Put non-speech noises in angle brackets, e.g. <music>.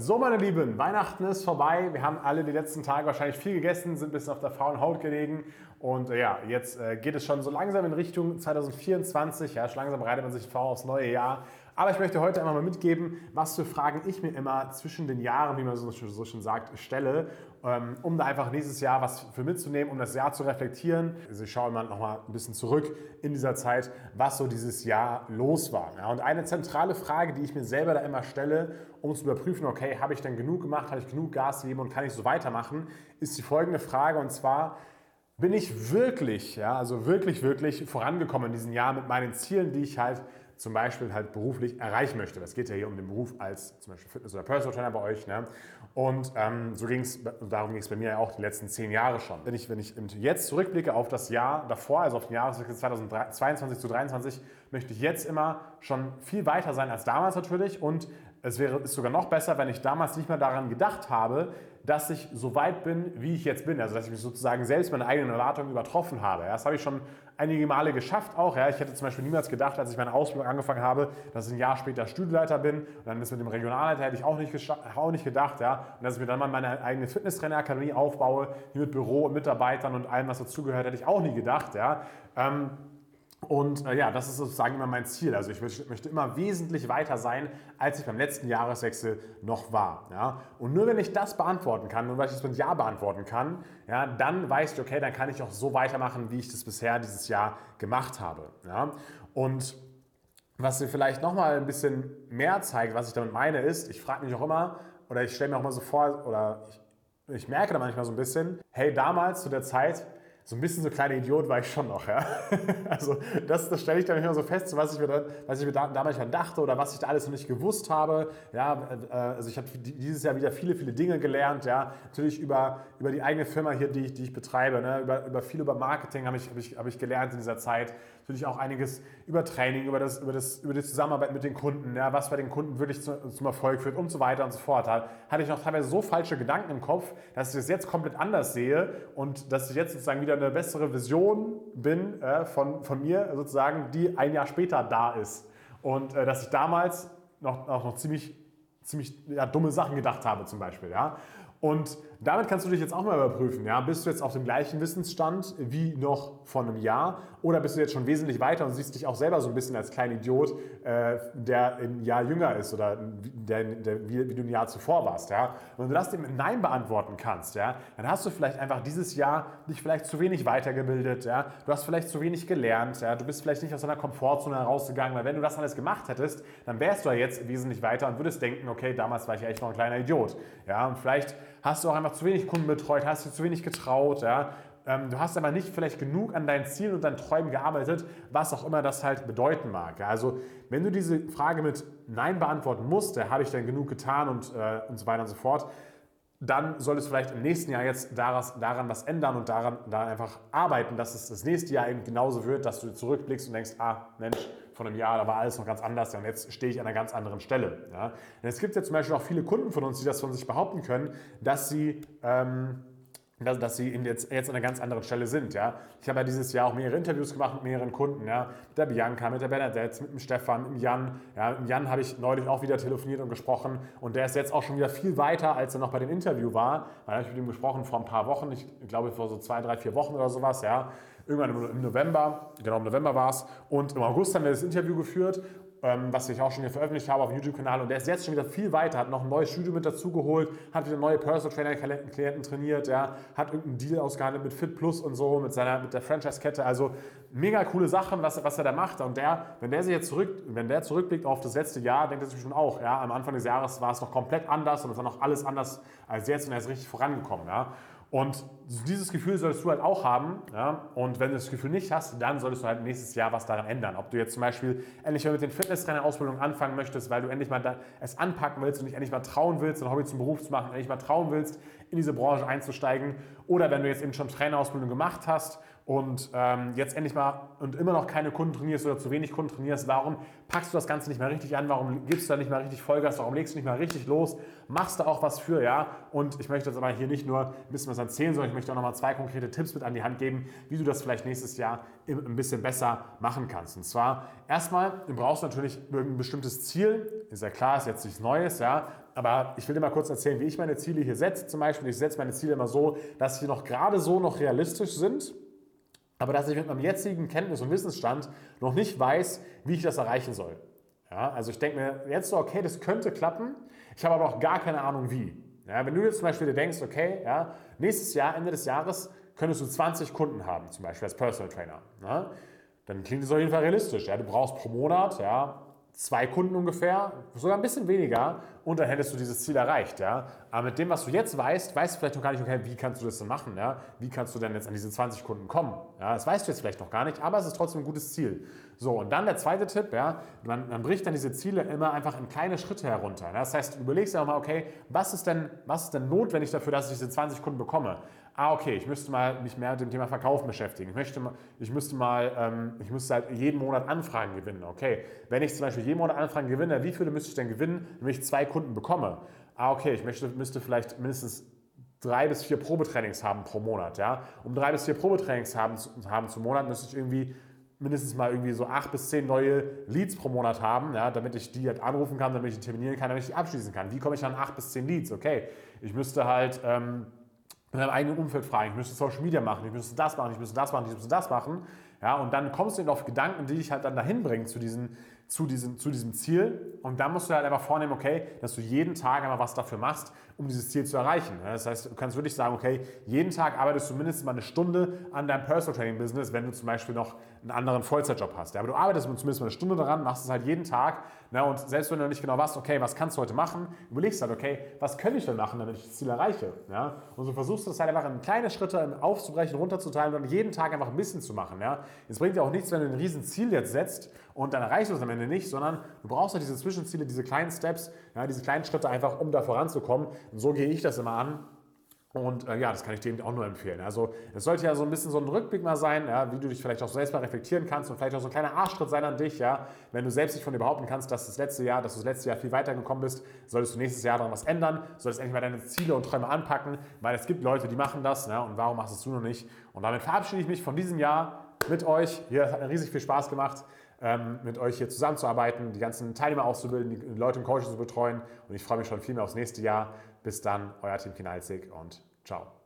So, meine Lieben, Weihnachten ist vorbei. Wir haben alle die letzten Tage wahrscheinlich viel gegessen, sind ein bisschen auf der faulen Haut gelegen. Und äh, ja, jetzt äh, geht es schon so langsam in Richtung 2024. Ja, schon langsam bereitet man sich vor aufs neue Jahr. Aber ich möchte heute einmal mal mitgeben, was für Fragen ich mir immer zwischen den Jahren, wie man so, so schon sagt, stelle, ähm, um da einfach nächstes Jahr was für mitzunehmen, um das Jahr zu reflektieren. Also ich schaue mal nochmal ein bisschen zurück in dieser Zeit, was so dieses Jahr los war. Und eine zentrale Frage, die ich mir selber da immer stelle, um zu überprüfen, okay, habe ich denn genug gemacht, habe ich genug Gas gegeben und kann ich so weitermachen, ist die folgende Frage und zwar, bin ich wirklich, ja, also wirklich, wirklich vorangekommen in diesem Jahr mit meinen Zielen, die ich halt zum Beispiel halt beruflich erreichen möchte. Das geht ja hier um den Beruf als zum Beispiel Fitness- oder Personal Trainer bei euch. Ne? Und ähm, so ging's, darum ging es bei mir ja auch die letzten zehn Jahre schon. Wenn ich, wenn ich jetzt zurückblicke auf das Jahr davor, also auf den Jahreswechsel 2022 zu 2023, möchte ich jetzt immer schon viel weiter sein als damals natürlich und es wäre ist sogar noch besser, wenn ich damals nicht mehr daran gedacht habe, dass ich so weit bin, wie ich jetzt bin. Also dass ich mich sozusagen selbst meine eigenen Erwartungen übertroffen habe. Das habe ich schon einige Male geschafft auch. Ich hätte zum Beispiel niemals gedacht, als ich meine Ausbildung angefangen habe, dass ich ein Jahr später Studienleiter bin. Und dann ist mit dem Regionalleiter hätte ich auch nicht, auch nicht gedacht. Und dass ich mir dann mal meine eigene Fitnesstrainerakademie aufbaue, hier mit Büro und Mitarbeitern und allem, was dazugehört, hätte ich auch nie gedacht. Ähm, und äh, ja, das ist sozusagen immer mein Ziel. Also ich möchte immer wesentlich weiter sein, als ich beim letzten Jahreswechsel noch war. Ja? Und nur wenn ich das beantworten kann, nur weil ich das mit Ja beantworten kann, ja, dann weiß ich, okay, dann kann ich auch so weitermachen, wie ich das bisher dieses Jahr gemacht habe. Ja? Und was mir vielleicht nochmal ein bisschen mehr zeigt, was ich damit meine, ist, ich frage mich auch immer, oder ich stelle mir auch mal so vor, oder ich, ich merke da manchmal so ein bisschen, hey, damals zu der Zeit, so ein bisschen so kleiner Idiot war ich schon noch, ja. <laughs> Also das, das stelle ich dann immer so fest, was ich mir, dann, was ich mir da, damals dachte oder was ich da alles noch nicht gewusst habe. Ja, äh, also ich habe dieses Jahr wieder viele, viele Dinge gelernt, ja. Natürlich über, über die eigene Firma hier, die ich, die ich betreibe, ne? über, über viel über Marketing habe ich, hab ich, hab ich gelernt in dieser Zeit. Natürlich auch einiges über Training, über, das, über, das, über die Zusammenarbeit mit den Kunden, ja, was bei den Kunden wirklich zu, zum Erfolg führt und so weiter und so fort. Da hatte ich noch teilweise so falsche Gedanken im Kopf, dass ich das jetzt komplett anders sehe und dass ich jetzt sozusagen wieder eine bessere Vision bin äh, von, von mir sozusagen, die ein Jahr später da ist. Und äh, dass ich damals noch, auch noch ziemlich, ziemlich ja, dumme Sachen gedacht habe zum Beispiel. Ja? Und damit kannst du dich jetzt auch mal überprüfen. Ja? Bist du jetzt auf dem gleichen Wissensstand wie noch vor einem Jahr oder bist du jetzt schon wesentlich weiter und siehst dich auch selber so ein bisschen als kleiner Idiot, äh, der ein Jahr jünger ist oder der, der, wie, wie, du ein Jahr zuvor warst? Ja? Und wenn du das mit Nein beantworten kannst, ja, dann hast du vielleicht einfach dieses Jahr dich vielleicht zu wenig weitergebildet. Ja? Du hast vielleicht zu wenig gelernt. Ja? Du bist vielleicht nicht aus deiner Komfortzone herausgegangen, weil wenn du das alles gemacht hättest, dann wärst du ja jetzt wesentlich weiter und würdest denken, okay, damals war ich ja echt noch ein kleiner Idiot. Ja? Und vielleicht hast du auch einfach zu wenig Kunden betreut, hast du zu wenig getraut, ja. Ähm, du hast aber nicht vielleicht genug an deinen Zielen und deinen Träumen gearbeitet, was auch immer das halt bedeuten mag. Ja? Also wenn du diese Frage mit Nein beantworten musst, ja, habe ich denn genug getan und, äh, und so weiter und so fort, dann solltest du vielleicht im nächsten Jahr jetzt daran, daran was ändern und daran, daran einfach arbeiten, dass es das nächste Jahr eben genauso wird, dass du zurückblickst und denkst, ah Mensch, von einem Jahr, da war alles noch ganz anders und jetzt stehe ich an einer ganz anderen Stelle. Ja? es gibt ja zum Beispiel auch viele Kunden von uns, die das von sich behaupten können, dass sie ähm, dass, dass sie jetzt, jetzt an einer ganz anderen Stelle sind. Ja? Ich habe ja dieses Jahr auch mehrere Interviews gemacht mit mehreren Kunden. Ja? Mit der Bianca, mit der Bernadette, mit dem Stefan, mit dem Jan. Ja? Mit Jan habe ich neulich auch wieder telefoniert und gesprochen und der ist jetzt auch schon wieder viel weiter, als er noch bei dem Interview war. Da habe ich mit ihm gesprochen vor ein paar Wochen, ich glaube vor so zwei, drei, vier Wochen oder sowas. Ja? Irgendwann im November, genau im November war es. Und im August haben wir das Interview geführt ähm, was ich auch schon hier veröffentlicht habe auf dem YouTube-Kanal. Und der ist jetzt schon wieder viel weiter, hat noch ein neues Studio mit dazugeholt, hat wieder neue Personal Trainer-Klienten trainiert, ja, hat irgendeinen Deal ausgehandelt mit Fit Plus und so, mit, seiner, mit der Franchise-Kette. Also mega coole Sachen, was, was er da macht. Und der, wenn der sich jetzt zurück, wenn der zurückblickt auf das letzte Jahr, denkt er sich schon auch, ja, am Anfang des Jahres war es noch komplett anders und es war noch alles anders als jetzt und er ist richtig vorangekommen, ja. Und dieses Gefühl solltest du halt auch haben. Ja? Und wenn du das Gefühl nicht hast, dann solltest du halt nächstes Jahr was daran ändern. Ob du jetzt zum Beispiel endlich mal mit den Fitnesstrainer-Ausbildungen anfangen möchtest, weil du endlich mal es anpacken willst und dich endlich mal trauen willst, ein Hobby zum Beruf zu machen, endlich mal trauen willst, in diese Branche einzusteigen. Oder wenn du jetzt eben schon Trainerausbildung gemacht hast und ähm, jetzt endlich mal und immer noch keine Kunden trainierst oder zu wenig Kunden trainierst, warum packst du das Ganze nicht mehr richtig an? Warum gibst du da nicht mal richtig Vollgas? Warum legst du nicht mal richtig los? Machst du auch was für, ja? Und ich möchte jetzt aber hier nicht nur ein bisschen was erzählen, sondern ich möchte auch nochmal zwei konkrete Tipps mit an die Hand geben, wie du das vielleicht nächstes Jahr ein bisschen besser machen kannst. Und zwar erstmal, du brauchst natürlich ein bestimmtes Ziel. Ist ja klar, ist jetzt nichts Neues, ja? Aber ich will dir mal kurz erzählen, wie ich meine Ziele hier setze. Zum Beispiel, ich setze meine Ziele immer so, dass sie noch gerade so noch realistisch sind, aber dass ich mit meinem jetzigen Kenntnis- und Wissensstand noch nicht weiß, wie ich das erreichen soll. Ja, also ich denke mir jetzt so, okay, das könnte klappen, ich habe aber auch gar keine Ahnung wie. Ja, wenn du jetzt zum Beispiel dir denkst, okay, ja, nächstes Jahr, Ende des Jahres, könntest du 20 Kunden haben, zum Beispiel als Personal Trainer. Ja, dann klingt das auf jeden Fall realistisch. Ja, du brauchst pro Monat ja, zwei Kunden ungefähr, sogar ein bisschen weniger und dann hättest du dieses Ziel erreicht. Ja? Aber mit dem, was du jetzt weißt, weißt du vielleicht noch gar nicht, okay, wie kannst du das denn machen? Ja? Wie kannst du denn jetzt an diese 20 Kunden kommen? Ja? Das weißt du jetzt vielleicht noch gar nicht, aber es ist trotzdem ein gutes Ziel. So, und dann der zweite Tipp, ja, man, man bricht dann diese Ziele immer einfach in kleine Schritte herunter. Ja? Das heißt, du überlegst dir auch mal, okay, was ist, denn, was ist denn notwendig dafür, dass ich diese 20 Kunden bekomme? ah, okay, ich müsste mal mich mehr mit dem Thema Verkaufen beschäftigen. Ich, möchte ich müsste mal, ähm, ich müsste halt jeden Monat Anfragen gewinnen. Okay, wenn ich zum Beispiel jeden Monat Anfragen gewinne, wie viele müsste ich denn gewinnen, wenn ich zwei Kunden bekomme? Ah, okay, ich möchte, müsste vielleicht mindestens drei bis vier Probetrainings haben pro Monat. Ja? Um drei bis vier Probetrainings haben, haben zum Monat müsste ich irgendwie mindestens mal irgendwie so acht bis zehn neue Leads pro Monat haben, ja, damit ich die halt anrufen kann, damit ich die terminieren kann, damit ich die abschließen kann. Wie komme ich an acht bis zehn Leads? Okay, ich müsste halt ähm, in deinem eigenen Umfeld fragen, ich müsste Social Media machen, ich müsste das machen, ich müsste das machen, ich müsste das machen. Ja, und dann kommst du eben auf Gedanken, die dich halt dann dahin bringen zu, diesen, zu, diesem, zu diesem Ziel. Und dann musst du halt einfach vornehmen, okay, dass du jeden Tag einmal was dafür machst, um dieses Ziel zu erreichen. Das heißt, du kannst wirklich sagen, okay, jeden Tag arbeitest du mindestens mal eine Stunde an deinem Personal Training Business, wenn du zum Beispiel noch einen anderen Vollzeitjob hast. Aber du arbeitest zumindest mal eine Stunde daran, machst es halt jeden Tag. Und selbst wenn du nicht genau weißt, okay, was kannst du heute machen, überlegst halt, okay, was könnte ich denn machen, damit ich das Ziel erreiche. Und so versuchst du das halt einfach in kleine Schritte aufzubrechen, runterzuteilen und jeden Tag einfach ein bisschen zu machen. Es bringt dir auch nichts, wenn du ein riesen Ziel jetzt setzt und dann erreichst du es am Ende nicht, sondern du brauchst halt diese Zwischenziele, diese kleinen Steps, ja, diese kleinen Schritte einfach, um da voranzukommen. Und so gehe ich das immer an. Und äh, ja, das kann ich dir auch nur empfehlen. Also es sollte ja so ein bisschen so ein Rückblick mal sein, ja, wie du dich vielleicht auch selbst mal reflektieren kannst und vielleicht auch so ein kleiner Arschschritt sein an dich, ja. Wenn du selbst nicht von dir behaupten kannst, dass das letzte Jahr, dass du das letzte Jahr viel weitergekommen bist, solltest du nächstes Jahr daran was ändern, solltest endlich mal deine Ziele und Träume anpacken, weil es gibt Leute, die machen das, ja, und warum machst du noch nicht? Und damit verabschiede ich mich von diesem Jahr mit euch. Hier hat mir riesig viel Spaß gemacht ähm, mit euch hier zusammenzuarbeiten, die ganzen Teilnehmer auszubilden, die Leute im Coaching zu betreuen. Und ich freue mich schon viel mehr aufs nächste Jahr. Bis dann, euer Team Kinalzig und ciao.